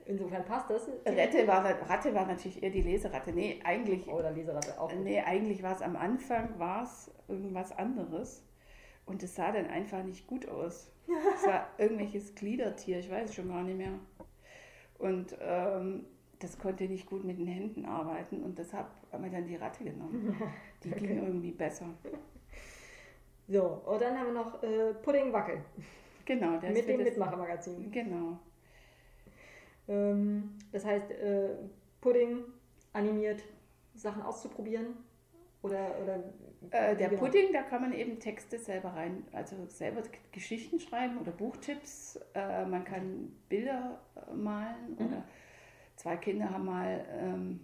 Insofern passt das. Ratte war, Ratte war natürlich eher die Leseratte. Nee, eigentlich, Oder Leseratte auch. nee, eigentlich war es am Anfang war es irgendwas anderes. Und es sah dann einfach nicht gut aus. Es war [LAUGHS] irgendwelches Gliedertier, ich weiß es schon gar nicht mehr. Und ähm, das konnte nicht gut mit den Händen arbeiten und deshalb haben wir dann die Ratte genommen. [LAUGHS] Die ging irgendwie besser. So, und dann haben wir noch äh, Pudding Wackel Genau, der ist mit dem Mitmachermagazin. Genau. Ähm, das heißt, äh, Pudding animiert, Sachen auszuprobieren. Oder, oder Äh, der genau. Pudding, da kann man eben Texte selber rein, also selber Geschichten schreiben oder Buchtipps. Äh, man kann Bilder äh, malen Mhm. oder zwei Kinder haben mal ähm,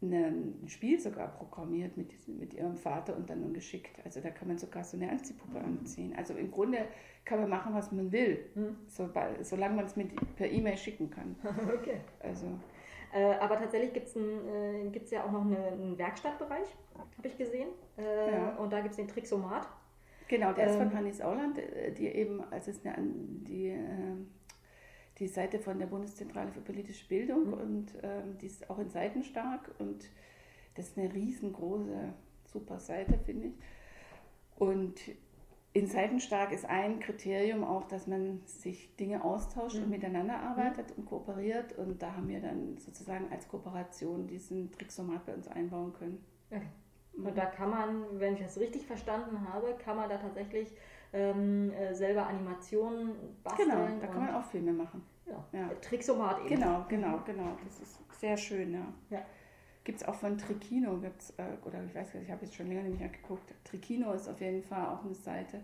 ne- ein Spiel sogar programmiert mit, diesem- mit ihrem Vater und dann geschickt. Also da kann man sogar so eine Anziehpuppe anziehen. Also im Grunde kann man machen, was man will, Hm. sobald, solange man es mit per E-Mail schicken kann. [LAUGHS] okay. Also Äh, aber tatsächlich gibt es äh, gibt's ja auch noch eine, einen Werkstattbereich, habe ich gesehen. Äh, Ja. Und da gibt es den Trixomat. Genau, der ist von Ähm, Hannes Auland, äh, die eben, also es ist eine, die, ähm, die Seite von der Bundeszentrale für politische Bildung Mhm. und ähm, die ist auch in Seitenstark und das ist eine riesengroße, super Seite, finde ich. Und in Seitenstark ist ein Kriterium auch, dass man sich Dinge austauscht und Mhm. miteinander arbeitet und kooperiert und da haben wir dann sozusagen als Kooperation diesen Trixomat bei uns einbauen können. Okay. Und da kann man, wenn ich das richtig verstanden habe, kann man da tatsächlich ähm, äh, selber Animationen basteln. Genau, da kann man auch Filme machen. ja, ja. Trixomat eben. Genau, genau, genau. Das ist sehr schön, ja. Gibt es auch von Trikino, gibt's, äh, oder ich weiß nicht, ich habe jetzt schon länger nicht mehr geguckt. Trikino ist auf jeden Fall auch eine Seite,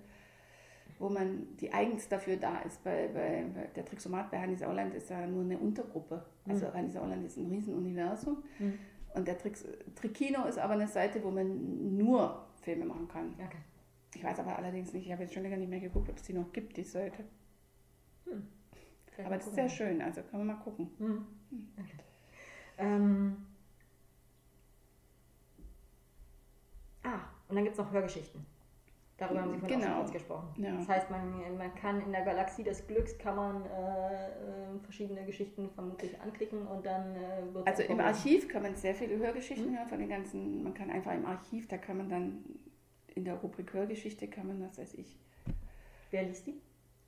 wo man, die eigens dafür da ist. Bei, bei, bei der Trixomat bei Hanni Sauerland ist ja nur eine Untergruppe. Also mhm. Hanni Sauerland ist ein Riesenuniversum. Mhm. Und der Trix, Trikino ist aber eine Seite, wo man nur Filme machen kann. Okay. Ich weiß aber allerdings nicht, ich habe jetzt schon länger nicht mehr geguckt, ob es die noch gibt, die Seite. Hm. Aber das ist sehr schön, also können wir mal gucken. Hm. Okay. Ähm. Ah, und dann gibt es noch Hörgeschichten. Darüber haben Sie vorhin genau. auch schon gesprochen. Ja. Das heißt, man, man kann in der Galaxie des Glücks kann man äh, äh, verschiedene Geschichten vermutlich anklicken und dann äh, wird Also im Archiv kann man sehr viele Hörgeschichten hm? hören von den ganzen, man kann einfach im Archiv, da kann man dann in der Rubrik Hörgeschichte kann man das, weiß ich. Wer liest die?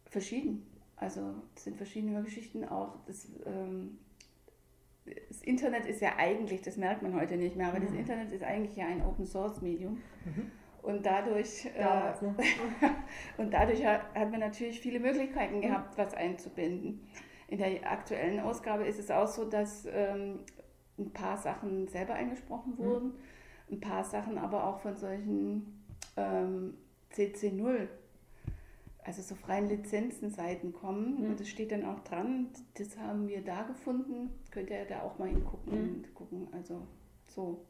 Verschieden. Also es sind verschiedene Hörgeschichten auch. Das, ähm, das Internet ist ja eigentlich, das merkt man heute nicht mehr, aber mhm. das Internet ist eigentlich ja ein Open Source Medium. Mhm. Und dadurch, äh, ne? [LAUGHS] und dadurch hat, man natürlich viele Möglichkeiten mhm. gehabt, was einzubinden. In der aktuellen Ausgabe ist es auch so, dass ähm, ein paar Sachen selber eingesprochen mhm. wurden, ein paar Sachen aber auch von solchen ähm, CC0, also so freien Lizenzenseiten kommen. Mhm. Und das steht dann auch dran, das haben wir da gefunden. Könnt ihr da auch mal hingucken mhm. und gucken. Also so.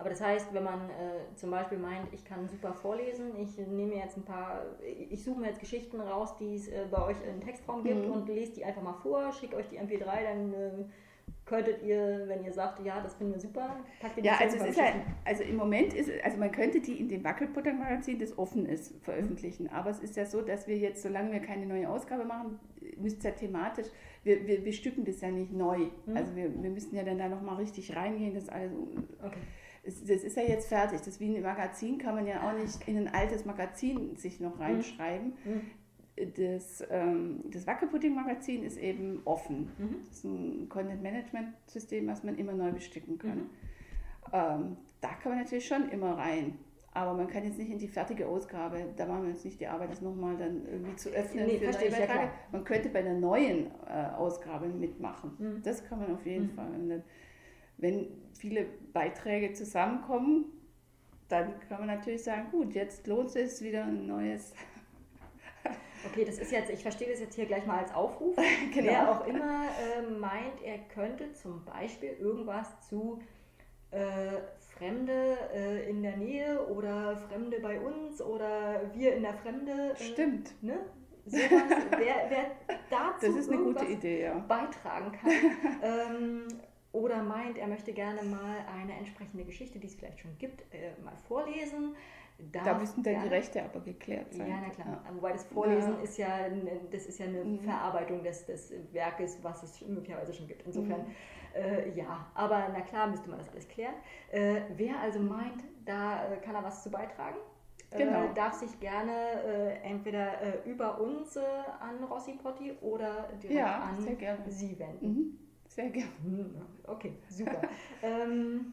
Aber das heißt, wenn man äh, zum Beispiel meint, ich kann super vorlesen, ich nehme jetzt ein paar, ich suche mir jetzt Geschichten raus, die es äh, bei euch in Textraum gibt mhm. und lese die einfach mal vor, schicke euch die MP3, dann äh, könntet ihr, wenn ihr sagt, ja, das finden wir super, packt ihr die Ja, also, es ist halt, also im Moment ist also man könnte die in dem Wackelputter-Magazin, das offen ist, veröffentlichen. Aber es ist ja so, dass wir jetzt, solange wir keine neue Ausgabe machen, müsst ja thematisch, wir, wir, wir stücken das ja nicht neu. Mhm. Also wir, wir müssten ja dann da nochmal richtig reingehen, das alles. Okay das ist ja jetzt fertig. Das wie ein Magazin kann man ja auch nicht in ein altes Magazin sich noch mhm. reinschreiben. Mhm. Das, ähm, das Wackelpudding-Magazin ist eben offen. Mhm. Das ist ein Content-Management-System, was man immer neu bestücken kann. Mhm. Ähm, da kann man natürlich schon immer rein. Aber man kann jetzt nicht in die fertige Ausgabe, da machen wir jetzt nicht die Arbeit, das nochmal dann irgendwie zu öffnen. Nee, für verstehe ich, ja, man könnte bei der neuen äh, Ausgabe mitmachen. Mhm. Das kann man auf jeden mhm. Fall. Dann, wenn viele Beiträge zusammenkommen, dann kann man natürlich sagen, gut, jetzt lohnt es wieder ein neues. Okay, das ist jetzt, ich verstehe das jetzt hier gleich mal als Aufruf. [LAUGHS] genau. Wer auch immer äh, meint, er könnte zum Beispiel irgendwas zu äh, Fremde äh, in der Nähe oder Fremde bei uns oder wir in der Fremde. Äh, Stimmt. Ne? [LAUGHS] Sowas, wer, wer dazu das gute Idee, ja. beitragen kann. [LAUGHS] ähm, oder meint, er möchte gerne mal eine entsprechende Geschichte, die es vielleicht schon gibt, äh, mal vorlesen. Da müssen dann die Rechte aber geklärt sein. Ja, na klar. Ja. Wobei das Vorlesen ja. ist ja das ist ja eine mhm. Verarbeitung des, des Werkes, was es möglicherweise schon gibt. Insofern, mhm. äh, ja, aber na klar müsste man das alles klären. Äh, wer also meint, da äh, kann er was zu beitragen, äh, genau. darf sich gerne äh, entweder äh, über uns äh, an Rossi Potti oder direkt ja, an Sie wenden. Mhm. Sehr gerne. Hm, okay, super. [LAUGHS] ähm,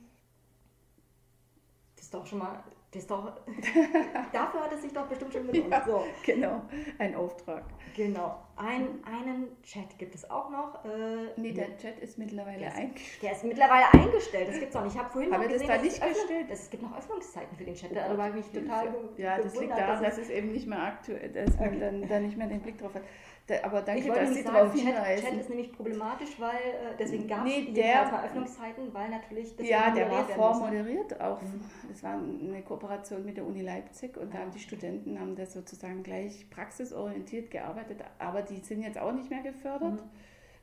ist doch schon mal, das ist doch, [LAUGHS] dafür hat es sich doch bestimmt schon gelohnt. Ja, so. Genau, ein Auftrag. Genau. Ein, einen Chat gibt es auch noch. Äh, nee, der Chat ist mittlerweile der ist, eingestellt. Der ist mittlerweile eingestellt, das gibt es noch nicht. Ich habe vorhin Habe das da nicht gestellt? Es gibt noch Öffnungszeiten für den Chat, da war ich mich total Ja, das liegt daran, dass es eben nicht mehr aktuell, dass man dann, dann nicht mehr den Blick drauf hat. Da, aber danke, ich wollte dass Sie darauf hinweisen. Chat ist nämlich problematisch, weil äh, deswegen gab es nee, der, Öffnungszeiten, weil natürlich das Ja, der war vormoderiert auch. Mhm. Das war eine Kooperation mit der Uni Leipzig und da haben die Studenten haben das sozusagen gleich praxisorientiert gearbeitet, aber die sind jetzt auch nicht mehr gefördert. Mhm.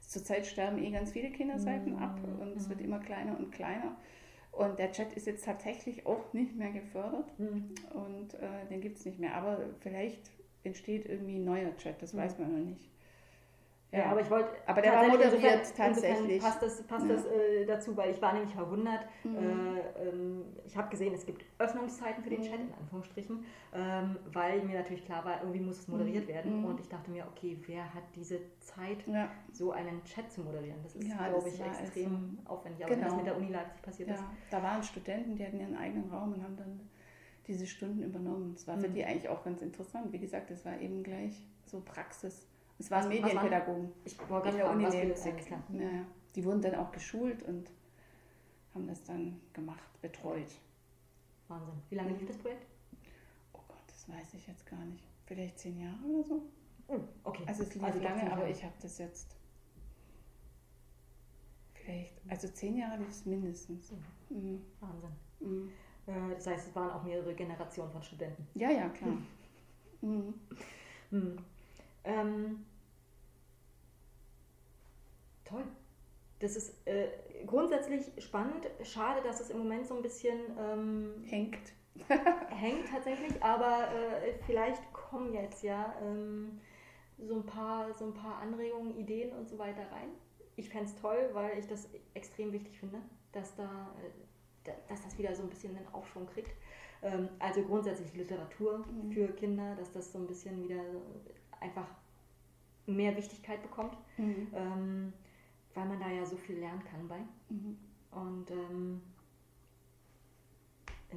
Zurzeit sterben eh ganz viele Kinderseiten mhm. ab und es wird mhm. immer kleiner und kleiner. Und der Chat ist jetzt tatsächlich auch nicht mehr gefördert mhm. und äh, den gibt es nicht mehr. Aber vielleicht entsteht irgendwie ein neuer Chat, das mhm. weiß man noch nicht. Ja, ja, aber ich wollte. Aber der war moderiert insofern, tatsächlich. Insofern passt das, passt ja. das äh, dazu, weil ich war nämlich verwundert. Mhm. Äh, ähm, ich habe gesehen, es gibt Öffnungszeiten für den mhm. Chat, in Anführungsstrichen, ähm, weil mir natürlich klar war, irgendwie muss es moderiert mhm. werden. Mhm. Und ich dachte mir, okay, wer hat diese Zeit, ja. so einen Chat zu moderieren? Das ist, glaube ich, extrem also, aufwendig. Aber genau. wenn das mit der Uni Leipzig passiert ist. Da waren Studenten, die hatten ihren eigenen Raum und haben dann diese Stunden übernommen. Das war für mhm. die eigentlich auch ganz interessant. Wie gesagt, das war eben gleich so Praxis. Es waren was, Medienpädagogen. Was ich wollte in der Uni Leipzig. Ja, die wurden dann auch geschult und haben das dann gemacht, betreut. Wahnsinn. Wie lange lief das Projekt? Oh Gott, das weiß ich jetzt gar nicht. Vielleicht zehn Jahre oder so. Oh, okay. Also es lief Also lange, aber ich habe das jetzt vielleicht, also zehn Jahre lief es mindestens. Mhm. Wahnsinn. Mhm. Das heißt, es waren auch mehrere Generationen von Studenten. Ja, ja, klar. [LAUGHS] Mhm. Hm. Ähm, toll. Das ist äh, grundsätzlich spannend. Schade, dass es im Moment so ein bisschen ähm, Hängt. [LAUGHS] [LAUGHS] hängt tatsächlich, aber äh, vielleicht kommen jetzt ja ähm, so, ein paar, so ein paar Anregungen, Ideen und so weiter rein. Ich fände es toll, weil ich das extrem wichtig finde, dass, da, äh, da, dass das wieder so ein bisschen einen Aufschwung kriegt. Ähm, also grundsätzlich Literatur Mhm. für Kinder, dass das so ein bisschen wieder einfach mehr Wichtigkeit bekommt, Mhm. ähm, weil man da ja so viel lernen kann bei. Mhm. Und ähm,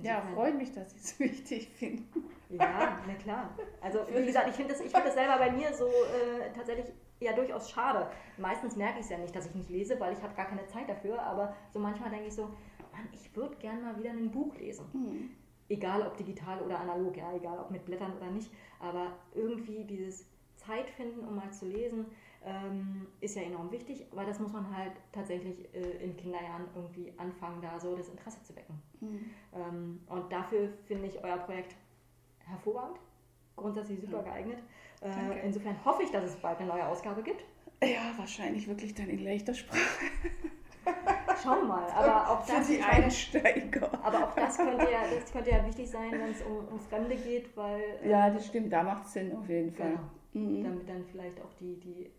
Ja, freut mich, dass Sie es [LAUGHS] wichtig finden. Ja, na klar. Also wie gesagt, ich finde das, ich find das selber bei mir so äh, tatsächlich ja durchaus schade. Meistens merke ich es ja nicht, dass ich nicht lese, weil ich habe gar keine Zeit dafür. Aber so manchmal denke ich so, Mann, ich würde gern mal wieder ein Buch lesen. Mhm. Egal ob digital oder analog, ja, egal ob mit Blättern oder nicht. Aber irgendwie dieses Zeit finden, um mal zu lesen, ähm, ist ja enorm wichtig. Aber das muss man halt tatsächlich äh, in Kinderjahren irgendwie anfangen, da so das Interesse zu wecken. Mhm. Ähm, und dafür finde ich euer Projekt hervorragend, grundsätzlich super geeignet. Danke. Äh, insofern hoffe ich, dass es bald eine neue Ausgabe gibt. Ja, wahrscheinlich wirklich dann in leichter Sprache. [LAUGHS] Schauen wir mal. Aber auch Für das, die Einsteiger. aber auch das könnte ja, das könnte ja wichtig sein, wenn es um, um Fremde geht, weil äh, Ja, das stimmt, da macht es Sinn auf jeden Fall. Genau. Mhm. damit dann vielleicht auch die, die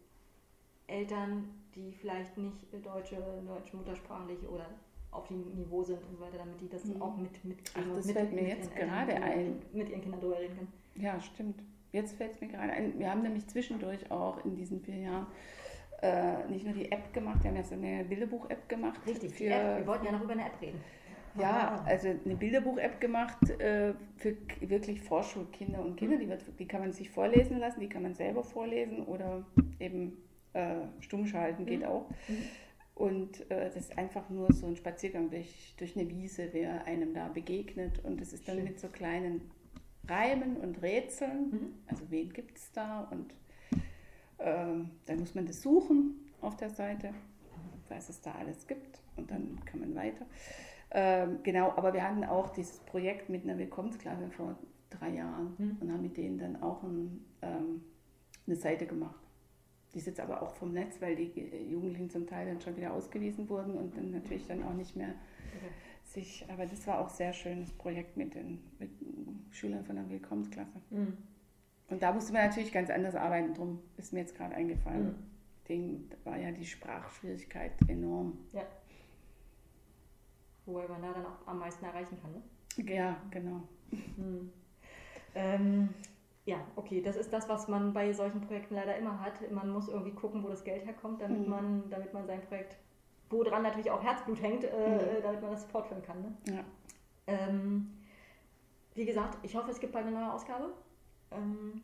Eltern, die vielleicht nicht deutsche, deutsch muttersprachlich oder auf dem Niveau sind und so weiter, damit die das Mhm. auch mit mitkriegen Ach, das mit, fällt mir mit jetzt gerade und ein. mit ihren Kindern drüber reden können. Ja, stimmt. Jetzt fällt es mir gerade ein. Wir haben nämlich zwischendurch auch in diesen vier Jahren äh, nicht nur die App gemacht, wir haben ja so eine Bilderbuch-App gemacht. Richtig, für. Wir wollten ja noch über eine App reden. Ja, also eine Bilderbuch-App gemacht äh, für wirklich Vorschulkinder und Kinder. Die, wird, die kann man sich vorlesen lassen, die kann man selber vorlesen oder eben äh, stumm schalten, geht Mhm. auch. Mhm. Und äh, das ist einfach nur so ein Spaziergang durch, durch eine Wiese, wer einem da begegnet. Und es ist dann Schön. mit so kleinen Reimen und Rätseln. Mhm. Also wen gibt es da? Und ähm, dann muss man das suchen auf der Seite, was es da alles gibt. Und dann kann man weiter. Ähm, genau, aber wir hatten auch dieses Projekt mit einer Willkommensklasse vor drei Jahren Mhm. und haben mit denen dann auch ein, ähm, eine Seite gemacht. Die ist jetzt aber auch vom Netz, weil die äh, Jugendlichen zum Teil dann schon wieder ausgewiesen wurden und dann natürlich dann auch nicht mehr Okay. Sich. Aber das war auch sehr schönes Projekt mit den, mit den Schülern von der Willkommensklasse. Mhm. Und da musste man natürlich ganz anders arbeiten, drum ist mir jetzt gerade eingefallen. Mhm. Da war ja die Sprachschwierigkeit enorm. Wobei man da dann auch am meisten erreichen kann. Ne? Ja, genau. Mhm. Ähm, ja, okay, das ist das, was man bei solchen Projekten leider immer hat. Man muss irgendwie gucken, wo das Geld herkommt, damit, Mhm. man, damit man sein Projekt, woran natürlich auch Herzblut hängt, äh, Mhm. äh, damit man das fortführen kann. Ne? Ja. Ähm, wie gesagt, ich hoffe, es gibt bald eine neue Ausgabe. Ähm,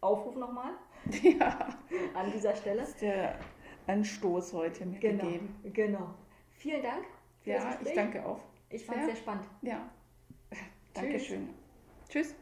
Aufruf nochmal [LAUGHS] ja, [LAUGHS] an dieser Stelle. das ist der Anstoß heute mir Genau, gegeben. genau. Vielen Dank Ja, ich danke auch. Ich fand es sehr. sehr spannend. Ja, [LAUGHS] Dankeschön. Tschüss. Tschüss.